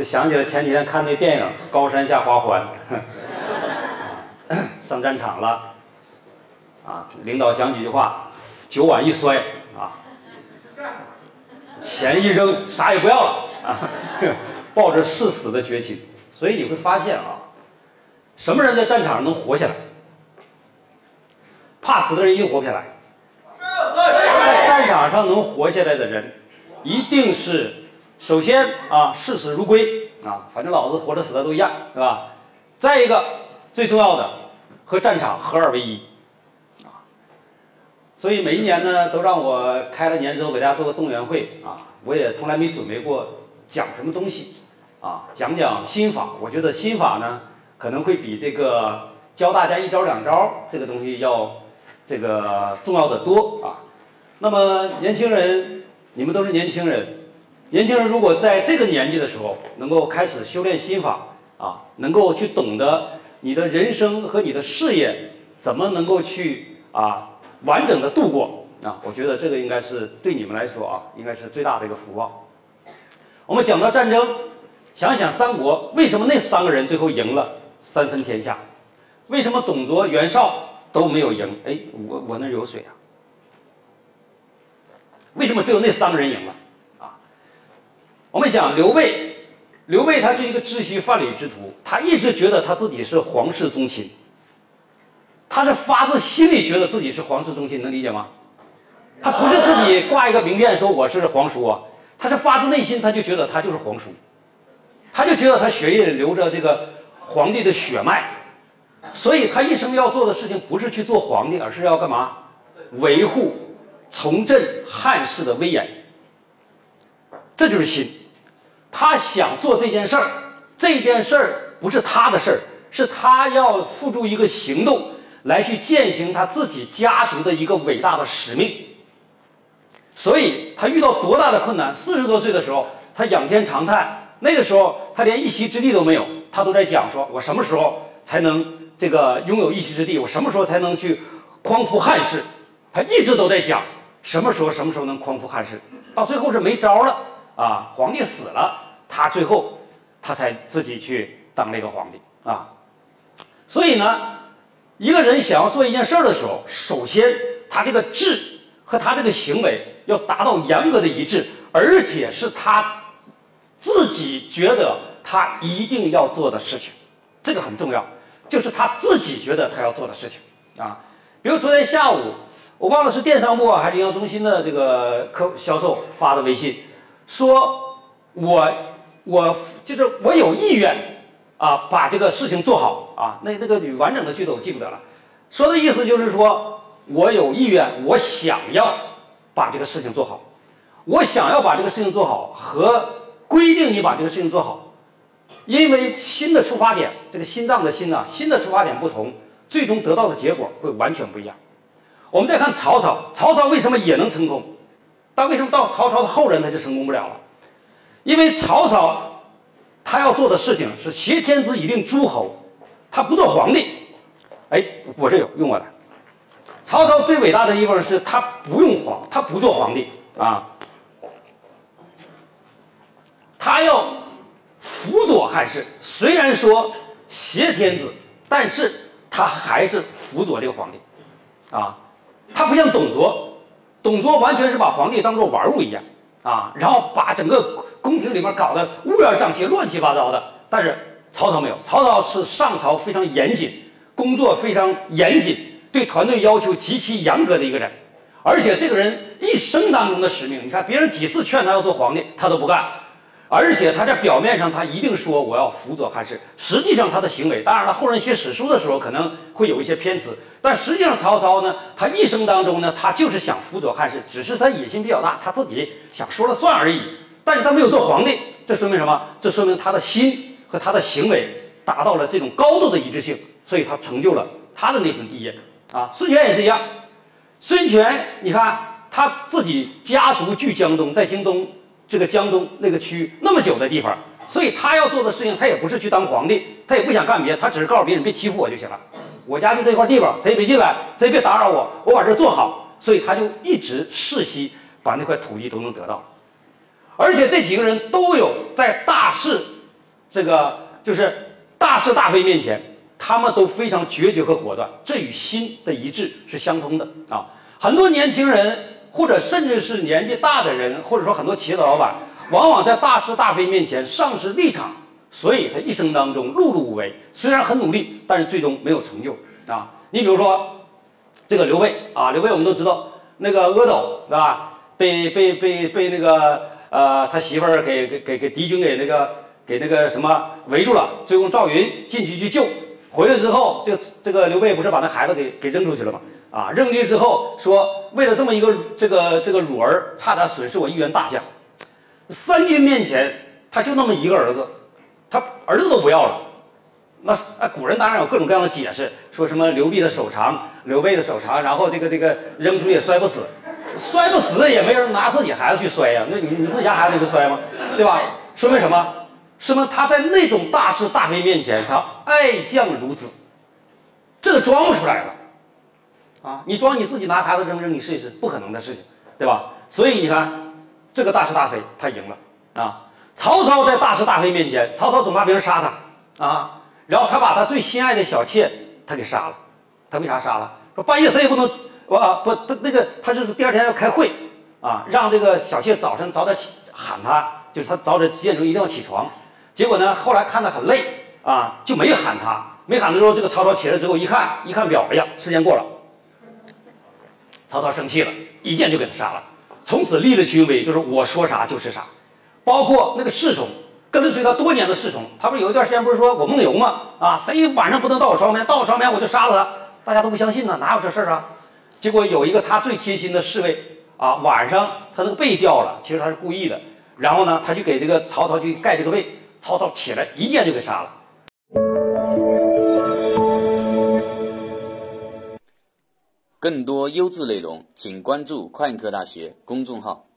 就想起了前几天看那电影《高山下花环》，上战场了，啊，领导讲几句话，酒碗一摔啊，钱一扔，啥也不要了啊，抱着誓死的决心。所以你会发现啊，什么人在战场上能活下来？怕死的人一定活不下来。在战场上能活下来的人，一定是首先啊视死如归啊，反正老子活着死的都一样，对吧？再一个最重要的，和战场合二为一啊。所以每一年呢，都让我开了年之后给大家做个动员会啊，我也从来没准备过讲什么东西啊，讲讲心法。我觉得心法呢，可能会比这个教大家一招两招这个东西要这个重要的多啊。那么年轻人，你们都是年轻人。年轻人如果在这个年纪的时候能够开始修炼心法啊，能够去懂得你的人生和你的事业怎么能够去啊完整的度过啊，我觉得这个应该是对你们来说啊，应该是最大的一个福报。我们讲到战争，想想三国，为什么那三个人最后赢了三分天下？为什么董卓、袁绍都没有赢？哎，我我那有水啊。为什么只有那三个人赢了？我们想刘备，刘备他是一个知虚范蠡之徒，他一直觉得他自己是皇室宗亲，他是发自心里觉得自己是皇室宗亲，能理解吗？他不是自己挂一个名片说我是皇叔啊，他是发自内心他就觉得他就是皇叔，他就觉得他血液里流着这个皇帝的血脉，所以他一生要做的事情不是去做皇帝，而是要干嘛？维护。重振汉室的威严，这就是心。他想做这件事儿，这件事儿不是他的事儿，是他要付诸一个行动来去践行他自己家族的一个伟大的使命。所以他遇到多大的困难，四十多岁的时候，他仰天长叹。那个时候他连一席之地都没有，他都在讲说：“我什么时候才能这个拥有一席之地？我什么时候才能去匡扶汉室？”他一直都在讲。什么时候什么时候能匡扶汉室？到最后是没招了啊！皇帝死了，他最后他才自己去当那个皇帝啊。所以呢，一个人想要做一件事儿的时候，首先他这个志和他这个行为要达到严格的一致，而且是他自己觉得他一定要做的事情，这个很重要，就是他自己觉得他要做的事情啊。比如昨天下午。我忘了是电商部还是营销中心的这个客销售发的微信，说我我就是我有意愿啊把这个事情做好啊，那那个完整的句子我记不得了，说的意思就是说我有意愿，我想要把这个事情做好，我想要把这个事情做好和规定你把这个事情做好，因为新的出发点，这个心脏的心啊，新的出发点不同，最终得到的结果会完全不一样。我们再看曹操，曹操为什么也能成功？但为什么到曹操的后人他就成功不了了？因为曹操他要做的事情是挟天子以令诸侯，他不做皇帝。哎，我这有用我的。曹操最伟大的地方是他不用皇，他不做皇帝啊，他要辅佐汉室。虽然说挟天子，但是他还是辅佐这个皇帝啊。他不像董卓，董卓完全是把皇帝当做玩物一样啊，然后把整个宫廷里面搞得乌烟瘴气、乱七八糟的。但是曹操没有，曹操是上朝非常严谨，工作非常严谨，对团队要求极其严格的一个人。而且这个人一生当中的使命，你看别人几次劝他要做皇帝，他都不干。而且他在表面上，他一定说我要辅佐汉室，实际上他的行为，当然了，后人写史书的时候可能会有一些偏词，但实际上曹操呢，他一生当中呢，他就是想辅佐汉室，只是他野心比较大，他自己想说了算而已。但是他没有做皇帝，这说明什么？这说明他的心和他的行为达到了这种高度的一致性，所以他成就了他的那份帝业啊。孙权也是一样，孙权，你看他自己家族聚江东，在京东。这个江东那个区那么久的地方，所以他要做的事情，他也不是去当皇帝，他也不想干别的，他只是告诉别人别欺负我就行了。我家就这块地方，谁也别进来，谁也别打扰我，我把这做好。所以他就一直世袭把那块土地都能得到，而且这几个人都有在大是这个就是大是大非面前，他们都非常决绝和果断，这与心的一致是相通的啊。很多年轻人，或者甚至是年纪大的人，或者说很多企业的老板，往往在大是大非面前丧失立场，所以他一生当中碌碌无为，虽然很努力，但是最终没有成就啊。你比如说这个刘备啊，刘备我们都知道，那个阿斗是吧？被被被被那个呃他媳妇儿给给给给敌军给那个给那个什么围住了，最后赵云进去去救，回来之后，这个这个刘备不是把那孩子给给扔出去了吗？啊，扔进去之后说，为了这么一个这个这个乳儿，差点损失我一员大将。三军面前，他就那么一个儿子，他儿子都不要了。那啊，古人当然有各种各样的解释，说什么刘备的手长，刘备的手长，然后这个这个扔出去也摔不死，摔不死也没人拿自己孩子去摔呀。那你你自己家孩子你不摔吗？对吧？说明什么？说明他在那种大是大非面前，他爱将如子，这个装不出来的。啊，你装你自己拿孩子扔扔，你试一试，不可能的事情，对吧？所以你看，这个大是大非，他赢了啊。曹操在大是大非面前，曹操总怕别人杀他啊，然后他把他最心爱的小妾他给杀了。他为啥杀了？说半夜谁也不能，我不他那个他是第二天要开会啊，让这个小妾早晨早点起喊他，就是他早点几点钟一定要起床。结果呢，后来看他很累啊，就没喊他，没喊的时候，这个曹操起来之后一看，一看表，哎呀，时间过了。曹操生气了，一剑就给他杀了。从此立了军威，就是我说啥就是啥。包括那个侍从，跟随他多年的侍从，他不是有一段时间不是说我梦游吗？啊，谁晚上不能到我床边，到我床边我就杀了他。大家都不相信呢，哪有这事儿啊？结果有一个他最贴心的侍卫啊，晚上他那个被掉了，其实他是故意的。然后呢，他就给这个曹操去盖这个被，曹操起来一剑就给杀了。更多优质内容，请关注快科大学公众号。